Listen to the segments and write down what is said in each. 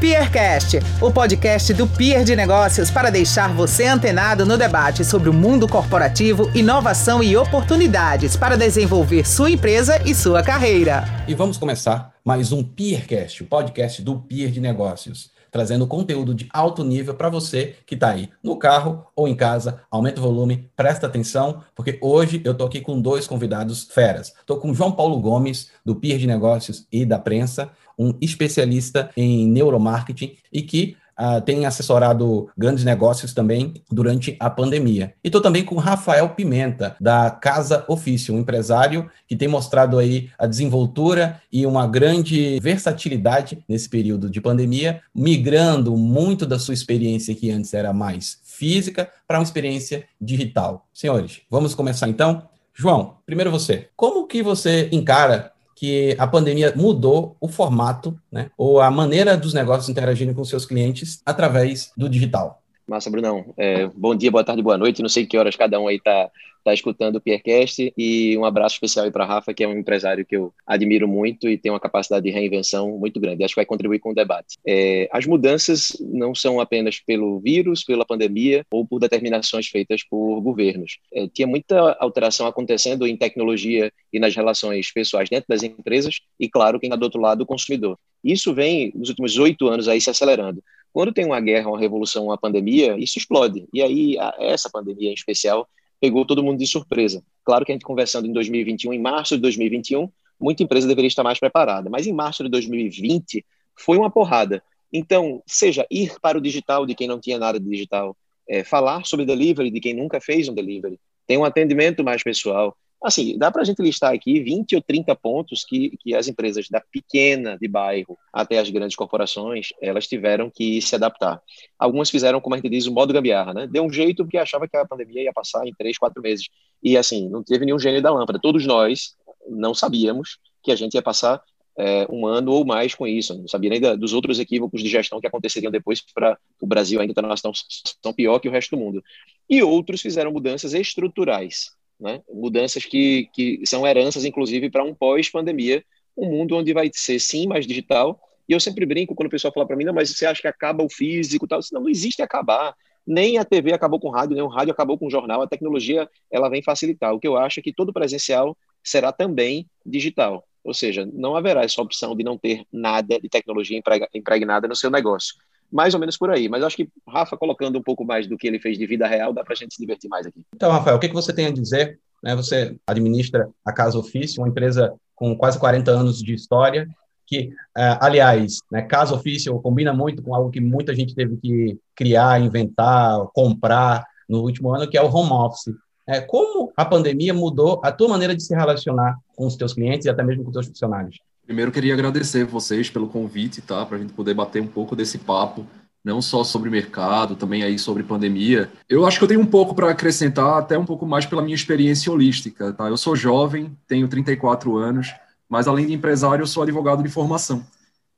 Peercast, o podcast do Peer de Negócios para deixar você antenado no debate sobre o mundo corporativo, inovação e oportunidades para desenvolver sua empresa e sua carreira. E vamos começar mais um Peercast, o podcast do Peer de Negócios trazendo conteúdo de alto nível para você que está aí no carro ou em casa. Aumenta o volume, presta atenção, porque hoje eu estou aqui com dois convidados feras. Estou com João Paulo Gomes, do Peer de Negócios e da Prensa, um especialista em neuromarketing e que Uh, tem assessorado grandes negócios também durante a pandemia. E estou também com Rafael Pimenta, da Casa Ofício, um empresário que tem mostrado aí a desenvoltura e uma grande versatilidade nesse período de pandemia, migrando muito da sua experiência que antes era mais física para uma experiência digital. Senhores, vamos começar então? João, primeiro você. Como que você encara que a pandemia mudou o formato, né, ou a maneira dos negócios interagirem com seus clientes através do digital. Massa, Brunão. É, bom dia, boa tarde, boa noite. Não sei que horas cada um aí está tá escutando o Piercast e um abraço especial aí para Rafa, que é um empresário que eu admiro muito e tem uma capacidade de reinvenção muito grande. Acho que vai contribuir com o debate. É, as mudanças não são apenas pelo vírus, pela pandemia ou por determinações feitas por governos. É, tinha muita alteração acontecendo em tecnologia e nas relações pessoais dentro das empresas e, claro, quem está do outro lado, o consumidor. Isso vem nos últimos oito anos aí se acelerando. Quando tem uma guerra, uma revolução, uma pandemia, isso explode. E aí, essa pandemia em especial, pegou todo mundo de surpresa. Claro que a gente conversando em 2021, em março de 2021, muita empresa deveria estar mais preparada, mas em março de 2020 foi uma porrada. Então, seja ir para o digital de quem não tinha nada de digital, é, falar sobre delivery de quem nunca fez um delivery, tem um atendimento mais pessoal, Assim, dá para a gente listar aqui 20 ou 30 pontos que, que as empresas da pequena de bairro até as grandes corporações, elas tiveram que se adaptar. Algumas fizeram, como a gente diz, o modo gambiarra, né? Deu um jeito porque achava que a pandemia ia passar em três, quatro meses. E assim, não teve nenhum gênio da lâmpada. Todos nós não sabíamos que a gente ia passar é, um ano ou mais com isso. Não sabia nem da, dos outros equívocos de gestão que aconteceriam depois para o Brasil ainda estar numa situação pior que o resto do mundo. E outros fizeram mudanças estruturais né? mudanças que, que são heranças, inclusive, para um pós-pandemia, um mundo onde vai ser, sim, mais digital. E eu sempre brinco quando o pessoal fala para mim, não, mas você acha que acaba o físico tal? Não, não existe acabar. Nem a TV acabou com o rádio, nem o rádio acabou com o jornal. A tecnologia ela vem facilitar. O que eu acho é que todo presencial será também digital. Ou seja, não haverá essa opção de não ter nada de tecnologia impregnada no seu negócio mais ou menos por aí. Mas acho que Rafa, colocando um pouco mais do que ele fez de vida real, dá para a gente se divertir mais aqui. Então, Rafael, o que, você tem a dizer? Né, você administra a Casa Ofício, uma empresa com quase 40 anos de história, que, é, aliás, né, Casa Ofício combina muito com algo que muita gente teve que criar, inventar, comprar no último ano, que é o home office. É, como a pandemia mudou a tua maneira de se relacionar com os teus clientes e até mesmo com os teus funcionários? Primeiro, queria agradecer vocês pelo convite, tá? Para a gente poder bater um pouco desse papo, não só sobre mercado, também aí sobre pandemia. Eu acho que eu tenho um pouco para acrescentar, até um pouco mais pela minha experiência holística, tá? Eu sou jovem, tenho 34 anos, mas além de empresário, eu sou advogado de formação.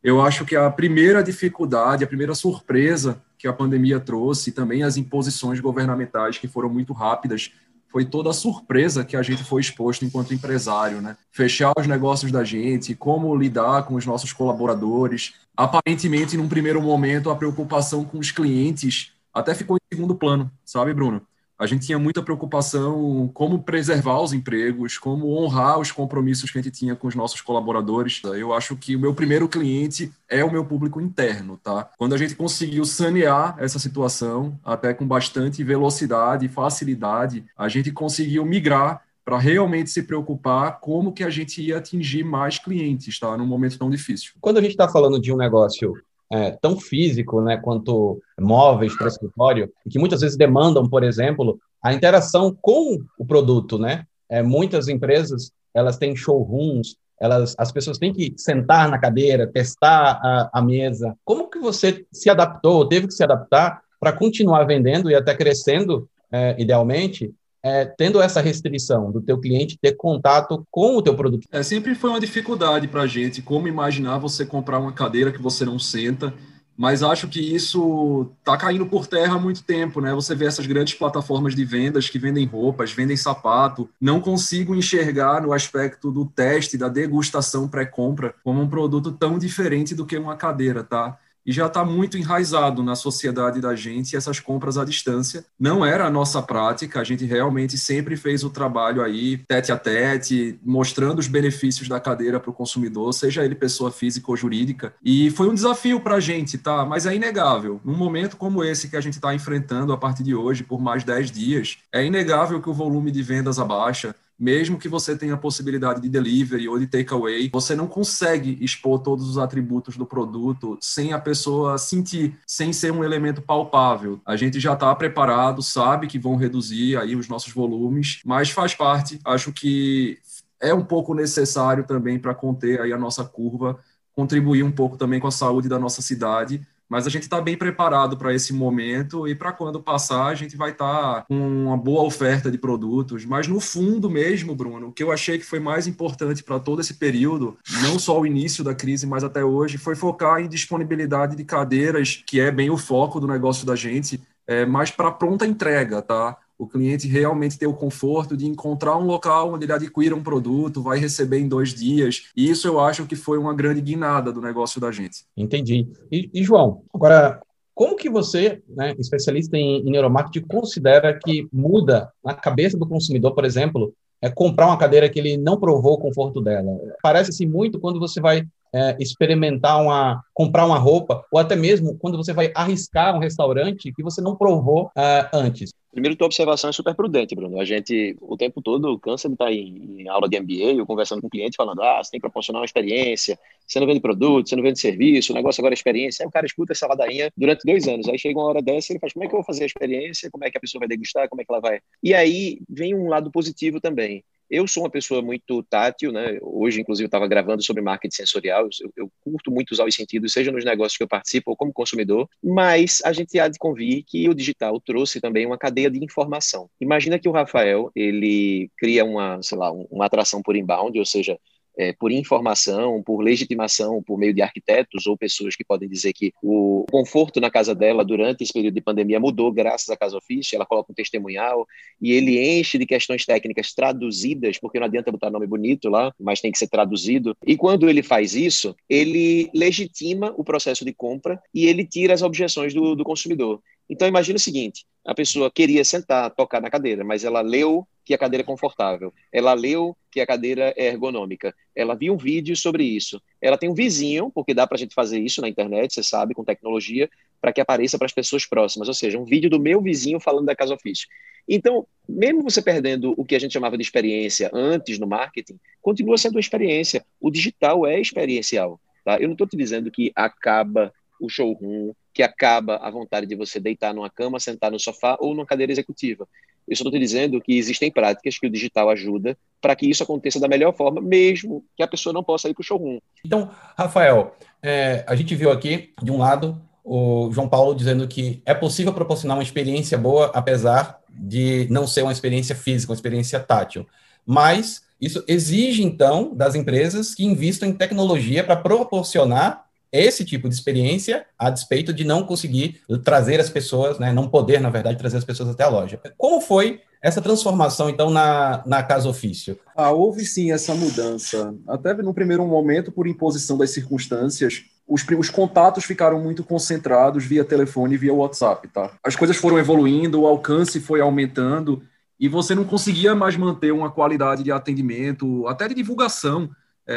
Eu acho que a primeira dificuldade, a primeira surpresa que a pandemia trouxe, e também as imposições governamentais que foram muito rápidas foi toda a surpresa que a gente foi exposto enquanto empresário, né? Fechar os negócios da gente, como lidar com os nossos colaboradores. Aparentemente, num primeiro momento, a preocupação com os clientes até ficou em segundo plano, sabe, Bruno? A gente tinha muita preocupação como preservar os empregos, como honrar os compromissos que a gente tinha com os nossos colaboradores. Eu acho que o meu primeiro cliente é o meu público interno, tá? Quando a gente conseguiu sanear essa situação, até com bastante velocidade e facilidade, a gente conseguiu migrar para realmente se preocupar como que a gente ia atingir mais clientes, tá? Num momento tão difícil. Quando a gente está falando de um negócio é, tão físico né, quanto móveis para escritório, e que muitas vezes demandam, por exemplo, a interação com o produto. Né? É, muitas empresas elas têm showrooms, elas, as pessoas têm que sentar na cadeira, testar a, a mesa. Como que você se adaptou, teve que se adaptar para continuar vendendo e até crescendo, é, idealmente, é, tendo essa restrição do teu cliente ter contato com o teu produto? É, sempre foi uma dificuldade para a gente, como imaginar você comprar uma cadeira que você não senta, mas acho que isso está caindo por terra há muito tempo, né? Você vê essas grandes plataformas de vendas que vendem roupas, vendem sapato, não consigo enxergar no aspecto do teste, da degustação pré-compra, como um produto tão diferente do que uma cadeira, tá? E já está muito enraizado na sociedade da gente essas compras à distância. Não era a nossa prática, a gente realmente sempre fez o trabalho aí tete a tete, mostrando os benefícios da cadeira para o consumidor, seja ele pessoa física ou jurídica. E foi um desafio para a gente, tá? Mas é inegável. Num momento como esse que a gente está enfrentando a partir de hoje, por mais 10 dias, é inegável que o volume de vendas abaixa, mesmo que você tenha a possibilidade de delivery ou de takeaway, você não consegue expor todos os atributos do produto sem a pessoa sentir, sem ser um elemento palpável. A gente já está preparado, sabe que vão reduzir aí os nossos volumes, mas faz parte. Acho que é um pouco necessário também para conter aí a nossa curva, contribuir um pouco também com a saúde da nossa cidade mas a gente está bem preparado para esse momento e para quando passar a gente vai estar tá com uma boa oferta de produtos. Mas no fundo mesmo, Bruno, o que eu achei que foi mais importante para todo esse período, não só o início da crise, mas até hoje, foi focar em disponibilidade de cadeiras, que é bem o foco do negócio da gente, é, mas para pronta entrega, tá? O cliente realmente ter o conforto de encontrar um local onde ele adquira um produto, vai receber em dois dias. E isso eu acho que foi uma grande guinada do negócio da gente. Entendi. E, e João, agora, como que você, né, especialista em, em neuromarketing, considera que muda na cabeça do consumidor, por exemplo, é comprar uma cadeira que ele não provou o conforto dela. Parece-se muito quando você vai é, experimentar uma, comprar uma roupa, ou até mesmo quando você vai arriscar um restaurante que você não provou uh, antes. Primeiro, tua observação é super prudente, Bruno. A gente, o tempo todo, cansa de estar em, em aula de MBA ou conversando com o cliente, falando: ah, você tem que proporcionar uma experiência, você não vende produto, você não vende serviço, o negócio agora é experiência. Aí o cara escuta essa ladainha durante dois anos. Aí chega uma hora dessa e ele faz: como é que eu vou fazer a experiência? Como é que a pessoa vai degustar? Como é que ela vai. E aí vem um lado positivo também. Eu sou uma pessoa muito tátil, né? Hoje, inclusive, estava gravando sobre marketing sensorial. Eu, eu, curto muito usar os sentidos, seja nos negócios que eu participo ou como consumidor. Mas a gente há de convir que o digital trouxe também uma cadeia de informação. Imagina que o Rafael ele cria uma, sei lá, uma atração por inbound, ou seja, é, por informação, por legitimação, por meio de arquitetos ou pessoas que podem dizer que o conforto na casa dela durante esse período de pandemia mudou graças à Casa Ofício, ela coloca um testemunhal e ele enche de questões técnicas traduzidas, porque não adianta botar nome bonito lá, mas tem que ser traduzido. E quando ele faz isso, ele legitima o processo de compra e ele tira as objeções do, do consumidor. Então imagine o seguinte, a pessoa queria sentar, tocar na cadeira, mas ela leu que a cadeira é confortável. Ela leu que a cadeira é ergonômica. Ela viu um vídeo sobre isso. Ela tem um vizinho, porque dá para a gente fazer isso na internet, você sabe, com tecnologia, para que apareça para as pessoas próximas. Ou seja, um vídeo do meu vizinho falando da casa ofício. Então, mesmo você perdendo o que a gente chamava de experiência antes no marketing, continua sendo uma experiência. O digital é experiencial. Tá? Eu não estou te dizendo que acaba o showroom, que acaba a vontade de você deitar numa cama, sentar no sofá ou numa cadeira executiva. Eu só estou te dizendo que existem práticas que o digital ajuda para que isso aconteça da melhor forma, mesmo que a pessoa não possa ir para o showroom. Então, Rafael, é, a gente viu aqui, de um lado, o João Paulo dizendo que é possível proporcionar uma experiência boa, apesar de não ser uma experiência física, uma experiência tátil. Mas isso exige, então, das empresas que investam em tecnologia para proporcionar esse tipo de experiência a despeito de não conseguir trazer as pessoas, né, não poder, na verdade, trazer as pessoas até a loja. Como foi essa transformação, então, na, na Casa Ofício? Ah, houve sim essa mudança. Até no primeiro momento, por imposição das circunstâncias, os, os contatos ficaram muito concentrados via telefone e via WhatsApp, tá? As coisas foram evoluindo, o alcance foi aumentando e você não conseguia mais manter uma qualidade de atendimento, até de divulgação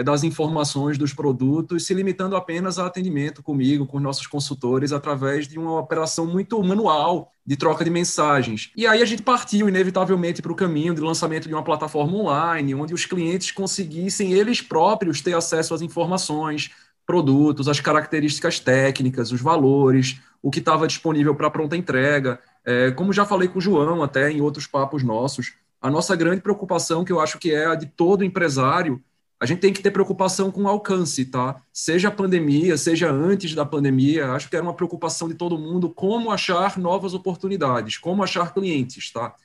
das informações dos produtos, se limitando apenas a atendimento comigo, com nossos consultores, através de uma operação muito manual de troca de mensagens. E aí a gente partiu, inevitavelmente, para o caminho de lançamento de uma plataforma online, onde os clientes conseguissem eles próprios ter acesso às informações, produtos, as características técnicas, os valores, o que estava disponível para pronta entrega. É, como já falei com o João até em outros papos nossos, a nossa grande preocupação, que eu acho que é a de todo empresário, a gente tem que ter preocupação com o alcance, tá? Seja a pandemia, seja antes da pandemia, acho que era uma preocupação de todo mundo como achar novas oportunidades, como achar clientes, tá?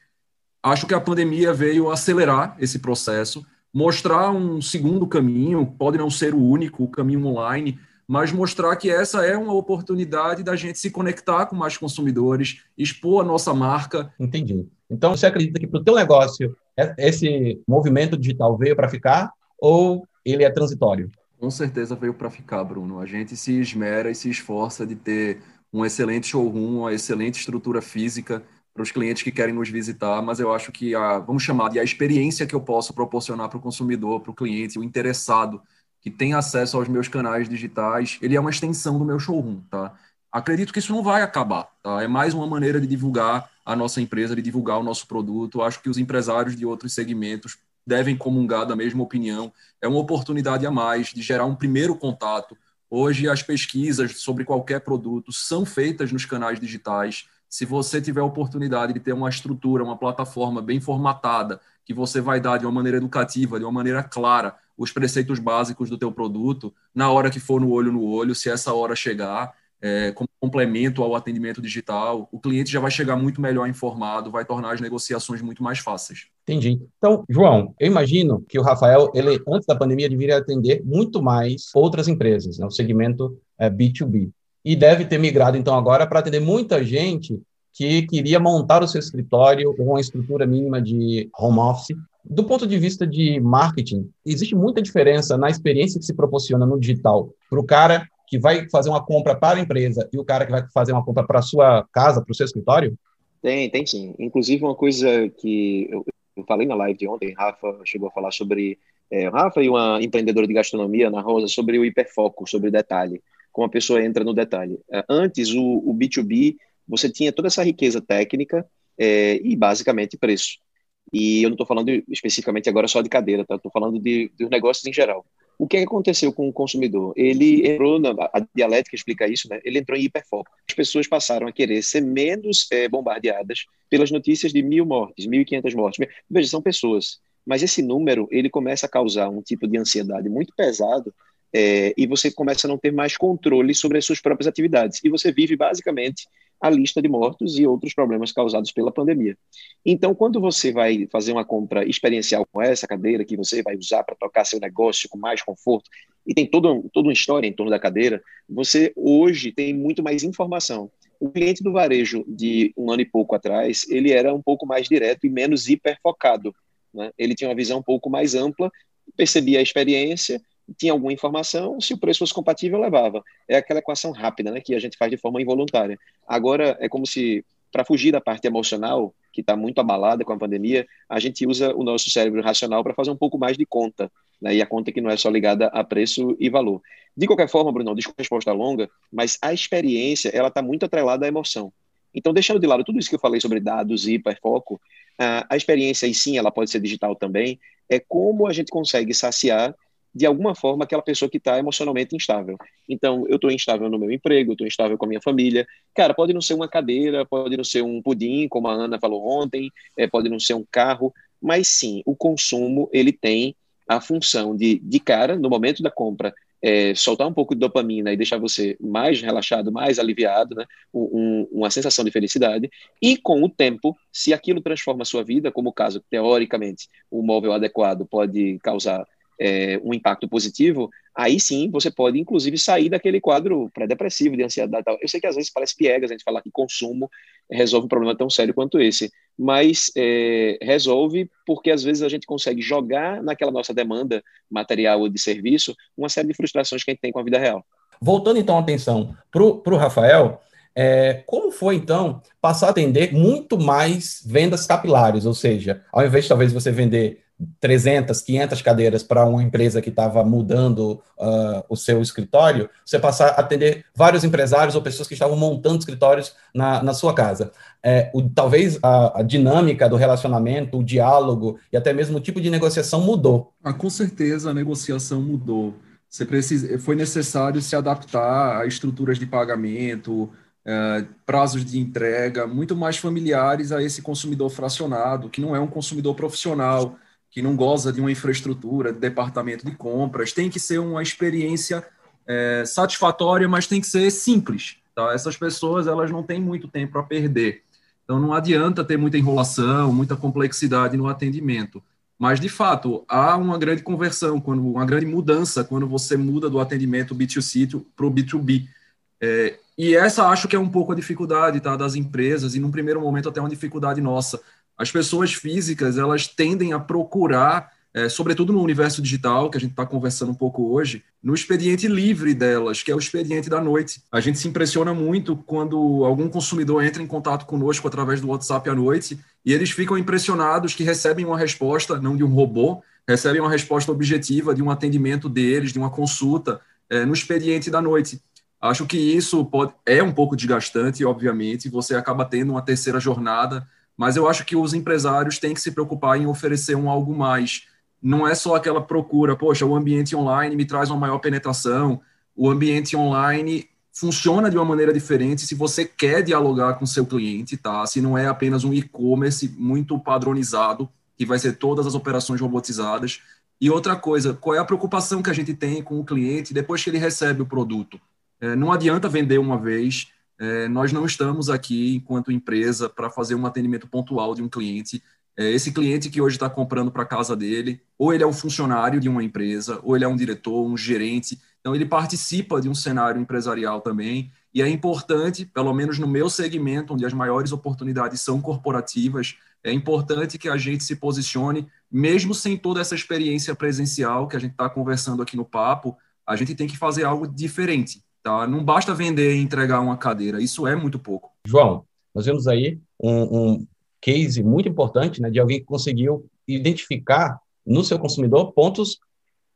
Acho que a pandemia veio acelerar esse processo, mostrar um segundo caminho, pode não ser o único, o caminho online, mas mostrar que essa é uma oportunidade da gente se conectar com mais consumidores, expor a nossa marca. Entendi. Então, você acredita que para o teu negócio esse movimento digital veio para ficar? Ou ele é transitório? Com certeza veio para ficar, Bruno. A gente se esmera e se esforça de ter um excelente showroom, uma excelente estrutura física para os clientes que querem nos visitar, mas eu acho que a, vamos chamar de a experiência que eu posso proporcionar para o consumidor, para o cliente, o interessado que tem acesso aos meus canais digitais, ele é uma extensão do meu showroom, tá? Acredito que isso não vai acabar, tá? É mais uma maneira de divulgar a nossa empresa, de divulgar o nosso produto. Acho que os empresários de outros segmentos devem comungar da mesma opinião. É uma oportunidade a mais de gerar um primeiro contato. Hoje, as pesquisas sobre qualquer produto são feitas nos canais digitais. Se você tiver a oportunidade de ter uma estrutura, uma plataforma bem formatada, que você vai dar de uma maneira educativa, de uma maneira clara, os preceitos básicos do teu produto, na hora que for no olho no olho, se essa hora chegar, é, como complemento ao atendimento digital, o cliente já vai chegar muito melhor informado, vai tornar as negociações muito mais fáceis. Entendi. Então, João, eu imagino que o Rafael, ele antes da pandemia deveria atender muito mais outras empresas, né, o segmento é, B2B, e deve ter migrado então agora para atender muita gente que queria montar o seu escritório com uma estrutura mínima de home office. Do ponto de vista de marketing, existe muita diferença na experiência que se proporciona no digital para o cara que vai fazer uma compra para a empresa e o cara que vai fazer uma compra para a sua casa, para o seu escritório? Tem, tem sim. Inclusive, uma coisa que eu, falei na live de ontem, Rafa chegou a falar sobre. É, Rafa e uma empreendedora de gastronomia, Ana Rosa, sobre o hiperfoco, sobre o detalhe, como a pessoa entra no detalhe. É, antes, o, o B2B, você tinha toda essa riqueza técnica é, e basicamente preço. E eu não estou falando especificamente agora só de cadeira, tá? Estou falando de, de negócios em geral. O que aconteceu com o consumidor? Ele entrou, na, a dialética explica isso, né? ele entrou em hiperfoco. As pessoas passaram a querer ser menos é, bombardeadas pelas notícias de mil mortes, mil e quinhentas mortes. Veja, são pessoas, mas esse número ele começa a causar um tipo de ansiedade muito pesado é, e você começa a não ter mais controle sobre as suas próprias atividades. E você vive basicamente a lista de mortos e outros problemas causados pela pandemia. Então, quando você vai fazer uma compra experiencial com essa cadeira que você vai usar para tocar seu negócio com mais conforto, e tem todo, toda uma história em torno da cadeira, você hoje tem muito mais informação. O cliente do varejo de um ano e pouco atrás, ele era um pouco mais direto e menos hiperfocado. Né? Ele tinha uma visão um pouco mais ampla, percebia a experiência tinha alguma informação, se o preço fosse compatível, levava. É aquela equação rápida, né, que a gente faz de forma involuntária. Agora, é como se, para fugir da parte emocional, que está muito abalada com a pandemia, a gente usa o nosso cérebro racional para fazer um pouco mais de conta, né, e a conta que não é só ligada a preço e valor. De qualquer forma, Bruno, desculpa a resposta longa, mas a experiência, ela está muito atrelada à emoção. Então, deixando de lado tudo isso que eu falei sobre dados e hiperfoco, a experiência, e sim, ela pode ser digital também, é como a gente consegue saciar de alguma forma aquela pessoa que está emocionalmente instável. Então, eu estou instável no meu emprego, estou instável com a minha família. Cara, pode não ser uma cadeira, pode não ser um pudim, como a Ana falou ontem, é, pode não ser um carro, mas sim, o consumo ele tem a função de, de cara, no momento da compra, é, soltar um pouco de dopamina e deixar você mais relaxado, mais aliviado, né? Um, uma sensação de felicidade. E com o tempo, se aquilo transforma a sua vida, como o caso, teoricamente, o móvel adequado pode causar é, um impacto positivo, aí sim você pode, inclusive, sair daquele quadro pré-depressivo de ansiedade. Eu sei que às vezes parece piegas a gente falar que consumo resolve um problema tão sério quanto esse, mas é, resolve porque às vezes a gente consegue jogar naquela nossa demanda material ou de serviço uma série de frustrações que a gente tem com a vida real. Voltando então a atenção para o Rafael, é, como foi então passar a atender muito mais vendas capilares, ou seja, ao invés de talvez você vender 300, 500 cadeiras para uma empresa que estava mudando uh, o seu escritório, você passar a atender vários empresários ou pessoas que estavam montando escritórios na, na sua casa. É, o, talvez a, a, dinâmica do relacionamento, o diálogo e até mesmo o tipo de negociação mudou. Ah, com certeza a negociação mudou. Você precisa, foi necessário se adaptar a estruturas de pagamento, é, prazos de entrega muito mais familiares a esse consumidor fracionado, que não é um consumidor profissional que não goza de uma infraestrutura, de departamento de compras. Tem que ser uma experiência é, satisfatória, mas tem que ser simples. Tá? Essas pessoas elas não têm muito tempo para perder. Então não adianta ter muita enrolação, muita complexidade no atendimento. Mas de fato há uma grande conversão, quando uma grande mudança quando você muda do atendimento B2C para o B2B. É, e essa acho que é um pouco a dificuldade tá, das empresas, e num primeiro momento até uma dificuldade nossa as pessoas físicas elas tendem a procurar é, sobretudo no universo digital, que a gente está conversando um pouco hoje, no expediente livre delas, que é o expediente da noite. A gente se impressiona muito quando algum consumidor entra em contato conosco através do WhatsApp à noite e eles ficam impressionados que recebem uma resposta, não de um robô, recebem uma resposta objetiva de um atendimento deles, de uma consulta, é, no expediente da noite. Acho que isso pode, é um pouco desgastante, obviamente, você acaba tendo uma terceira jornada, mas eu acho que os empresários têm que se preocupar em oferecer um algo mais não é só aquela procura, poxa, o ambiente online me traz uma maior penetração, o ambiente online funciona de uma maneira diferente se você quer dialogar com seu cliente, tá? Se não é apenas um e-commerce muito padronizado, que vai ser todas as operações robotizadas. E outra coisa, qual é a preocupação que a gente tem com o cliente depois que ele recebe o produto? É, não adianta vender uma vez, é, nós não estamos aqui, enquanto empresa, para fazer um atendimento pontual de um cliente. É, esse cliente que hoje está comprando para casa dele, ou ele é um funcionário de uma empresa, ou ele é um diretor, um gerente, então ele participa de um cenário empresarial também, e é importante, pelo menos no meu segmento, onde as maiores oportunidades são corporativas, é importante que a gente se posicione, mesmo sem toda essa experiência presencial que a gente está conversando aqui no papo, a gente tem que fazer algo diferente, tá? Não basta vender e entregar uma cadeira, isso é muito pouco. João, nós vemos aí um, um case muito importante, né, de alguém que conseguiu identificar no seu consumidor pontos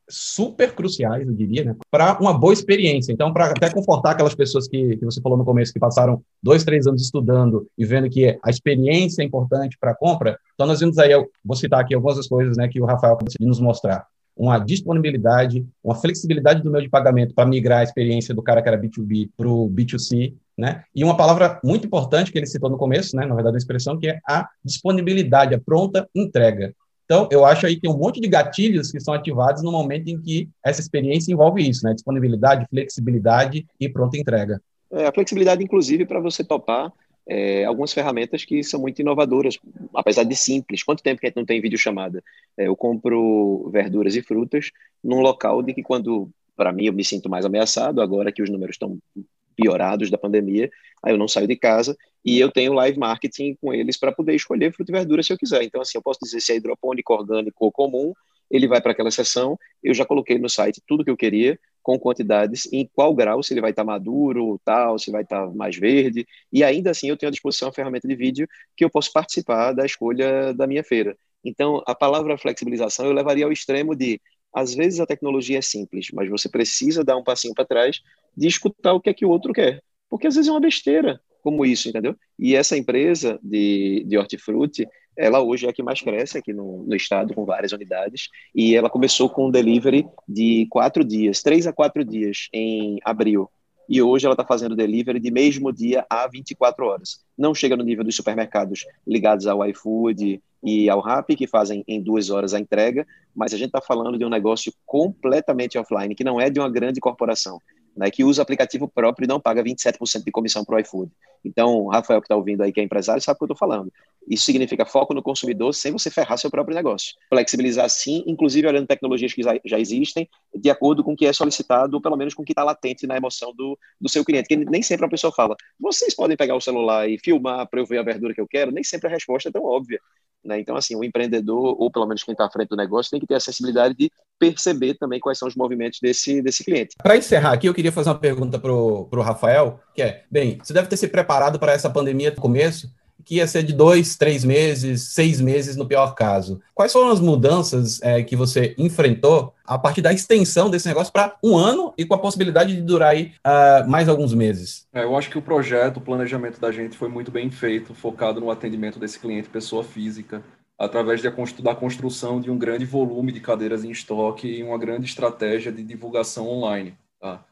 super cruciais, eu diria, né, para uma boa experiência. Então, para até confortar aquelas pessoas que, que você falou no começo, que passaram dois, três anos estudando e vendo que a experiência é importante para a compra, então nós vimos aí, eu vou citar aqui algumas das coisas né, que o Rafael conseguiu nos mostrar. Uma disponibilidade, uma flexibilidade do meio de pagamento para migrar a experiência do cara que era B2B para o B2C, né? E uma palavra muito importante que ele citou no começo, né, na verdade, a expressão, que é a disponibilidade, a pronta entrega. Então, eu acho aí que tem um monte de gatilhos que são ativados no momento em que essa experiência envolve isso, né? Disponibilidade, flexibilidade e pronta entrega. É, a flexibilidade, inclusive, para você topar é, algumas ferramentas que são muito inovadoras, apesar de simples. Quanto tempo que a gente não tem videochamada? É, eu compro verduras e frutas num local de que quando, para mim, eu me sinto mais ameaçado, agora que os números estão piorados da pandemia, aí eu não saio de casa e eu tenho live marketing com eles para poder escolher fruta e verdura se eu quiser. Então, assim, eu posso dizer se é hidropônico, orgânico ou comum, ele vai para aquela seção, eu já coloquei no site tudo que eu queria, com quantidades, em qual grau, se ele vai estar tá maduro, tal, se vai estar tá mais verde, e ainda assim eu tenho à disposição a ferramenta de vídeo que eu posso participar da escolha da minha feira. Então, a palavra flexibilização eu levaria ao extremo de às vezes a tecnologia é simples, mas você precisa dar um passinho para trás de escutar o que é que o outro quer. Porque às vezes é uma besteira como isso, entendeu? E essa empresa de, de hortifruti, ela hoje é a que mais cresce aqui no, no estado, com várias unidades, e ela começou com um delivery de quatro dias, três a quatro dias em abril e hoje ela está fazendo delivery de mesmo dia a 24 horas. Não chega no nível dos supermercados ligados ao iFood e ao Rappi, que fazem em duas horas a entrega, mas a gente está falando de um negócio completamente offline, que não é de uma grande corporação né, que usa aplicativo próprio e não paga 27% de comissão para o iFood. Então, Rafael, que está ouvindo aí, que é empresário, sabe o que eu estou falando. Isso significa foco no consumidor sem você ferrar seu próprio negócio. Flexibilizar sim, inclusive olhando tecnologias que já existem, de acordo com o que é solicitado, ou pelo menos com o que está latente na emoção do, do seu cliente. Que nem sempre a pessoa fala, vocês podem pegar o celular e filmar para eu ver a verdura que eu quero? Nem sempre a resposta é tão óbvia. Né? Então, assim, o empreendedor, ou pelo menos quem está à frente do negócio, tem que ter a sensibilidade de perceber também quais são os movimentos desse, desse cliente. Para encerrar aqui, eu queria fazer uma pergunta para o Rafael, que é, bem, você deve ter se preparado para essa pandemia no começo, que ia ser de dois, três meses, seis meses no pior caso. Quais foram as mudanças é, que você enfrentou a partir da extensão desse negócio para um ano e com a possibilidade de durar aí uh, mais alguns meses? É, eu acho que o projeto, o planejamento da gente foi muito bem feito, focado no atendimento desse cliente pessoa física, através da construção de um grande volume de cadeiras em estoque e uma grande estratégia de divulgação online. Tá?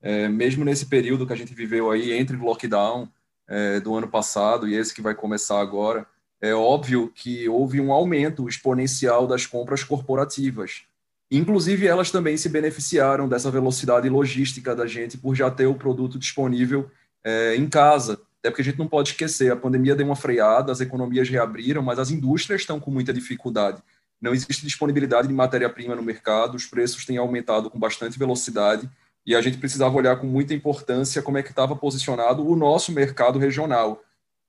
É, mesmo nesse período que a gente viveu aí entre o lockdown, é, do ano passado e esse que vai começar agora, é óbvio que houve um aumento exponencial das compras corporativas. Inclusive, elas também se beneficiaram dessa velocidade logística da gente por já ter o produto disponível é, em casa. Até porque a gente não pode esquecer, a pandemia deu uma freada, as economias reabriram, mas as indústrias estão com muita dificuldade. Não existe disponibilidade de matéria-prima no mercado, os preços têm aumentado com bastante velocidade e a gente precisava olhar com muita importância como é que estava posicionado o nosso mercado regional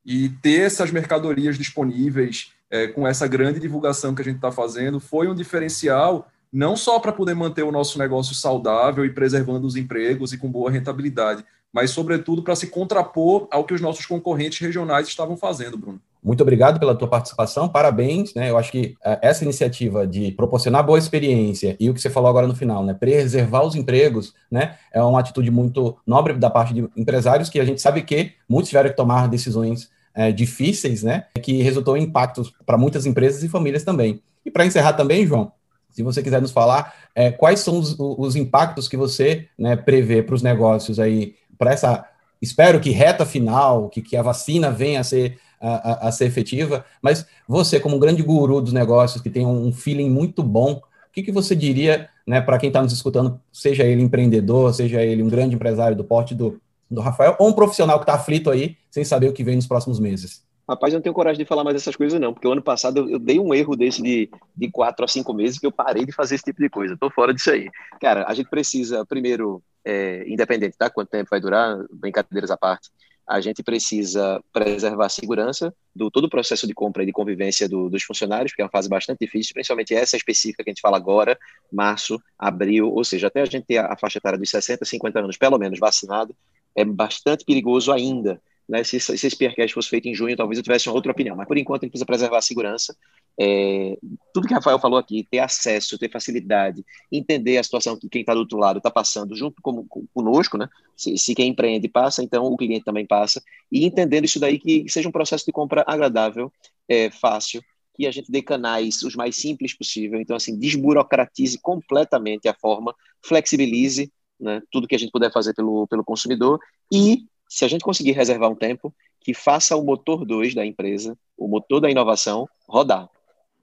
e ter essas mercadorias disponíveis é, com essa grande divulgação que a gente está fazendo, foi um diferencial não só para poder manter o nosso negócio saudável e preservando os empregos e com boa rentabilidade, mas, sobretudo, para se contrapor ao que os nossos concorrentes regionais estavam fazendo, Bruno. Muito obrigado pela tua participação, parabéns, né? Eu acho que uh, essa iniciativa de proporcionar boa experiência e o que você falou agora no final, né? Preservar os empregos, né? É uma atitude muito nobre da parte de empresários que a gente sabe que muitos tiveram que tomar decisões uh, difíceis, né? Que resultou em impactos para muitas empresas e famílias também. E para encerrar também, João, se você quiser nos falar é, quais são os, os, impactos que você né, prevê para os negócios aí, para essa, espero que reta final, que, que a vacina venha a ser, a, a, ser efetiva, mas você, como um grande guru dos negócios, que tem um feeling muito bom, o que, que você diria né, para quem está nos escutando, seja ele empreendedor, seja ele um grande empresário do porte do, do Rafael, ou um profissional que está aflito aí, sem saber o que vem nos próximos meses? Rapaz, eu não tenho coragem de falar mais dessas coisas, não, porque o ano passado eu, eu, dei um erro desse de, de quatro a cinco meses que eu parei de fazer esse tipo de coisa. Estou fora disso aí. Cara, a gente precisa, primeiro, é, independente, tá? Quanto tempo vai durar, brincadeiras à parte, a gente precisa preservar a segurança do todo o processo de compra e de convivência do, dos funcionários, porque é uma fase bastante difícil, principalmente essa específica que a gente fala agora, março, abril, ou seja, até a gente ter a, a faixa etária dos 60, 50 anos, pelo menos vacinado, é bastante perigoso ainda né? Se, se esse PRCast fosse feito em junho, talvez eu tivesse uma outra opinião. Mas por enquanto a gente precisa preservar a segurança. É, tudo que o Rafael falou aqui, ter acesso, ter facilidade, entender a situação que quem está do outro lado está passando junto com, com, conosco, né? Se, se, quem empreende passa, então o cliente também passa. E entendendo isso daí que seja um processo de compra agradável, é, fácil, que a gente dê canais os mais simples possível. Então, assim, desburocratize completamente a forma, flexibilize né, tudo que a gente puder fazer pelo, pelo consumidor e se a gente conseguir reservar um tempo, que faça o motor 2 da empresa, o motor da inovação, rodar.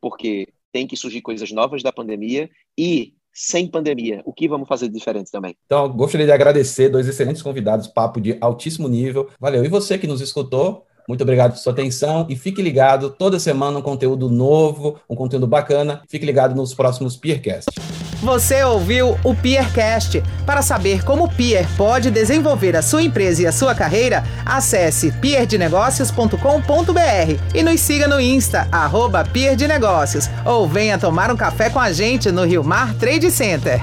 Porque tem que surgir coisas novas da pandemia e sem pandemia, o que vamos fazer de diferente também? Então, gostaria de agradecer dois excelentes convidados, papo de altíssimo nível. Valeu. E você que nos escutou, muito obrigado por sua atenção e fique ligado toda semana um conteúdo novo, um conteúdo bacana. Fique ligado nos próximos Peercasts. Você ouviu o Peercast. Para saber como o Peer pode desenvolver a sua empresa e a sua carreira, acesse peerdenegócios.com.br e nos siga no Insta, arroba Peer de Negócios, ou venha tomar um café com a gente no Rio Mar Trade Center.